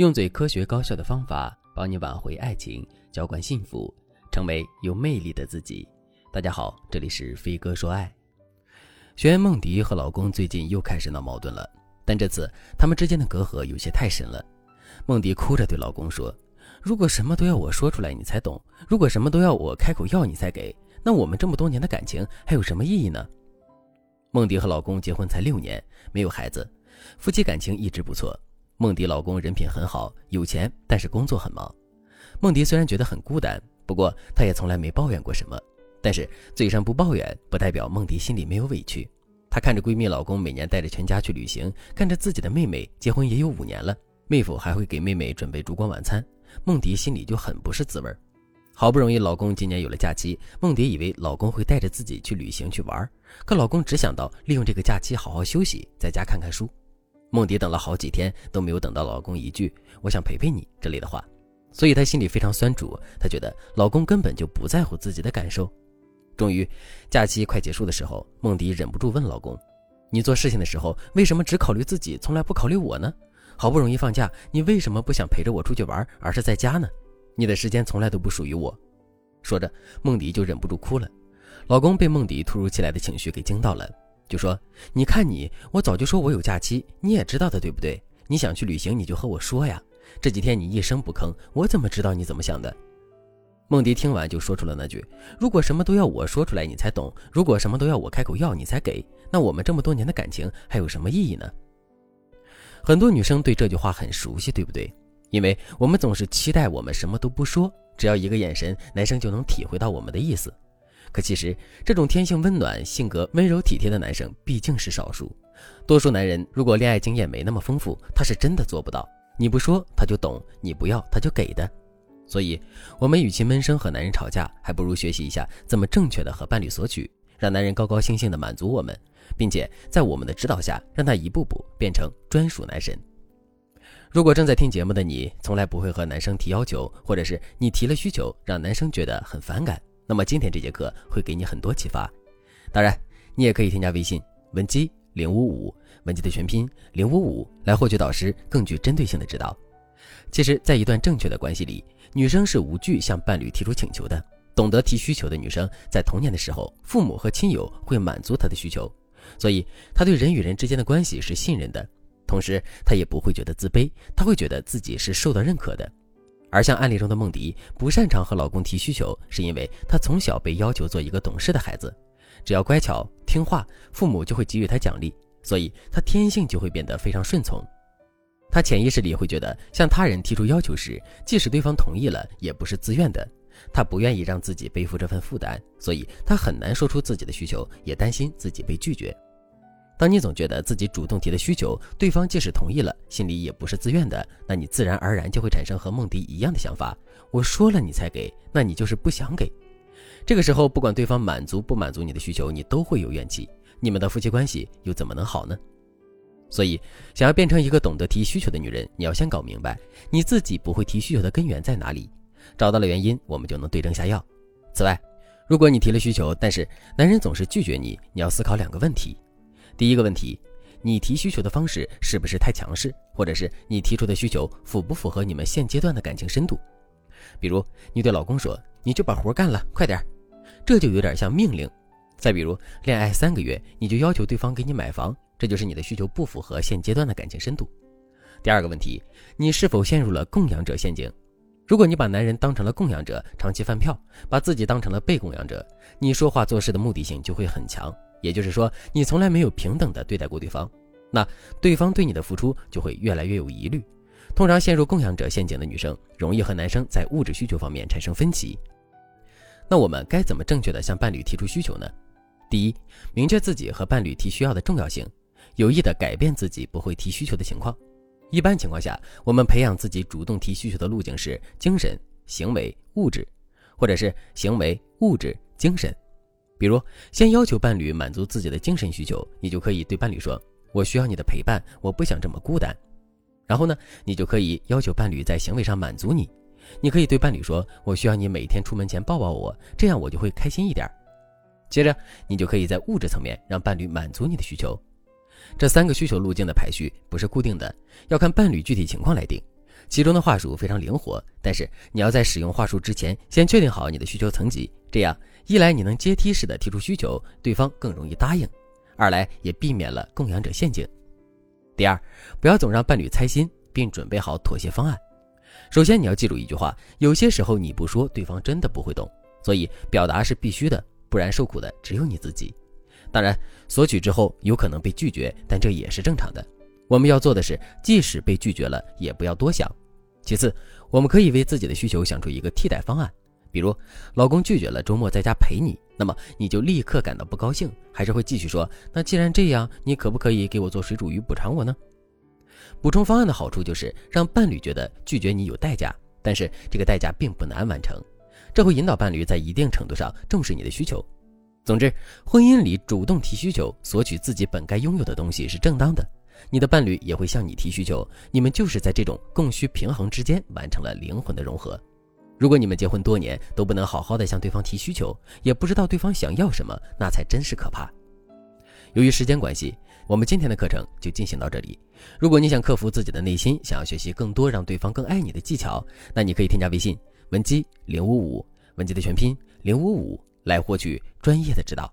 用最科学高效的方法帮你挽回爱情，浇灌幸福，成为有魅力的自己。大家好，这里是飞哥说爱。学员梦迪和老公最近又开始闹矛盾了，但这次他们之间的隔阂有些太深了。梦迪哭着对老公说：“如果什么都要我说出来你才懂，如果什么都要我开口要你才给，那我们这么多年的感情还有什么意义呢？”梦迪和老公结婚才六年，没有孩子，夫妻感情一直不错。梦迪老公人品很好，有钱，但是工作很忙。梦迪虽然觉得很孤单，不过她也从来没抱怨过什么。但是嘴上不抱怨，不代表梦迪心里没有委屈。她看着闺蜜老公每年带着全家去旅行，看着自己的妹妹结婚也有五年了，妹夫还会给妹妹准备烛光晚餐，梦迪心里就很不是滋味。好不容易老公今年有了假期，梦迪以为老公会带着自己去旅行去玩，可老公只想到利用这个假期好好休息，在家看看书。梦迪等了好几天都没有等到老公一句“我想陪陪你”这类的话，所以她心里非常酸楚。她觉得老公根本就不在乎自己的感受。终于，假期快结束的时候，梦迪忍不住问老公：“你做事情的时候为什么只考虑自己，从来不考虑我呢？好不容易放假，你为什么不想陪着我出去玩，而是在家呢？你的时间从来都不属于我。”说着，梦迪就忍不住哭了。老公被梦迪突如其来的情绪给惊到了。就说：“你看你，我早就说我有假期，你也知道的，对不对？你想去旅行，你就和我说呀。这几天你一声不吭，我怎么知道你怎么想的？”梦迪听完就说出了那句：“如果什么都要我说出来你才懂，如果什么都要我开口要你才给，那我们这么多年的感情还有什么意义呢？”很多女生对这句话很熟悉，对不对？因为我们总是期待我们什么都不说，只要一个眼神，男生就能体会到我们的意思。可其实，这种天性温暖、性格温柔体贴的男生毕竟是少数。多数男人如果恋爱经验没那么丰富，他是真的做不到。你不说他就懂，你不要他就给的。所以，我们与其闷声和男人吵架，还不如学习一下怎么正确的和伴侣索取，让男人高高兴兴的满足我们，并且在我们的指导下，让他一步步变成专属男神。如果正在听节目的你，从来不会和男生提要求，或者是你提了需求让男生觉得很反感。那么今天这节课会给你很多启发，当然你也可以添加微信文姬零五五，文姬的全拼零五五来获取导师更具针对性的指导。其实，在一段正确的关系里，女生是无惧向伴侣提出请求的。懂得提需求的女生，在童年的时候，父母和亲友会满足她的需求，所以她对人与人之间的关系是信任的，同时她也不会觉得自卑，她会觉得自己是受到认可的。而像案例中的梦迪，不擅长和老公提需求，是因为她从小被要求做一个懂事的孩子，只要乖巧听话，父母就会给予她奖励，所以她天性就会变得非常顺从。她潜意识里会觉得，向他人提出要求时，即使对方同意了，也不是自愿的，她不愿意让自己背负这份负担，所以她很难说出自己的需求，也担心自己被拒绝。当你总觉得自己主动提的需求，对方即使同意了，心里也不是自愿的，那你自然而然就会产生和梦迪一样的想法。我说了你才给，那你就是不想给。这个时候，不管对方满足不满足你的需求，你都会有怨气。你们的夫妻关系又怎么能好呢？所以，想要变成一个懂得提需求的女人，你要先搞明白你自己不会提需求的根源在哪里。找到了原因，我们就能对症下药。此外，如果你提了需求，但是男人总是拒绝你，你要思考两个问题。第一个问题，你提需求的方式是不是太强势，或者是你提出的需求符不符合你们现阶段的感情深度？比如你对老公说：“你就把活干了，快点。”这就有点像命令。再比如，恋爱三个月你就要求对方给你买房，这就是你的需求不符合现阶段的感情深度。第二个问题，你是否陷入了供养者陷阱？如果你把男人当成了供养者，长期饭票，把自己当成了被供养者，你说话做事的目的性就会很强。也就是说，你从来没有平等的对待过对方，那对方对你的付出就会越来越有疑虑。通常陷入供养者陷阱的女生，容易和男生在物质需求方面产生分歧。那我们该怎么正确的向伴侣提出需求呢？第一，明确自己和伴侣提需要的重要性，有意的改变自己不会提需求的情况。一般情况下，我们培养自己主动提需求的路径是精神、行为、物质，或者是行为、物质、精神。比如，先要求伴侣满足自己的精神需求，你就可以对伴侣说：“我需要你的陪伴，我不想这么孤单。”然后呢，你就可以要求伴侣在行为上满足你，你可以对伴侣说：“我需要你每天出门前抱抱我，这样我就会开心一点。”接着，你就可以在物质层面让伴侣满足你的需求。这三个需求路径的排序不是固定的，要看伴侣具体情况来定。其中的话术非常灵活，但是你要在使用话术之前，先确定好你的需求层级，这样一来你能阶梯式的提出需求，对方更容易答应；二来也避免了供养者陷阱。第二，不要总让伴侣猜心，并准备好妥协方案。首先，你要记住一句话：有些时候你不说，对方真的不会懂，所以表达是必须的，不然受苦的只有你自己。当然，索取之后有可能被拒绝，但这也是正常的。我们要做的是，即使被拒绝了，也不要多想。其次，我们可以为自己的需求想出一个替代方案，比如老公拒绝了周末在家陪你，那么你就立刻感到不高兴，还是会继续说：“那既然这样，你可不可以给我做水煮鱼补偿我呢？”补充方案的好处就是让伴侣觉得拒绝你有代价，但是这个代价并不难完成，这会引导伴侣在一定程度上重视你的需求。总之，婚姻里主动提需求、索取自己本该拥有的东西是正当的。你的伴侣也会向你提需求，你们就是在这种供需平衡之间完成了灵魂的融合。如果你们结婚多年都不能好好的向对方提需求，也不知道对方想要什么，那才真是可怕。由于时间关系，我们今天的课程就进行到这里。如果你想克服自己的内心，想要学习更多让对方更爱你的技巧，那你可以添加微信文姬零五五，文姬的全拼零五五，来获取专业的指导。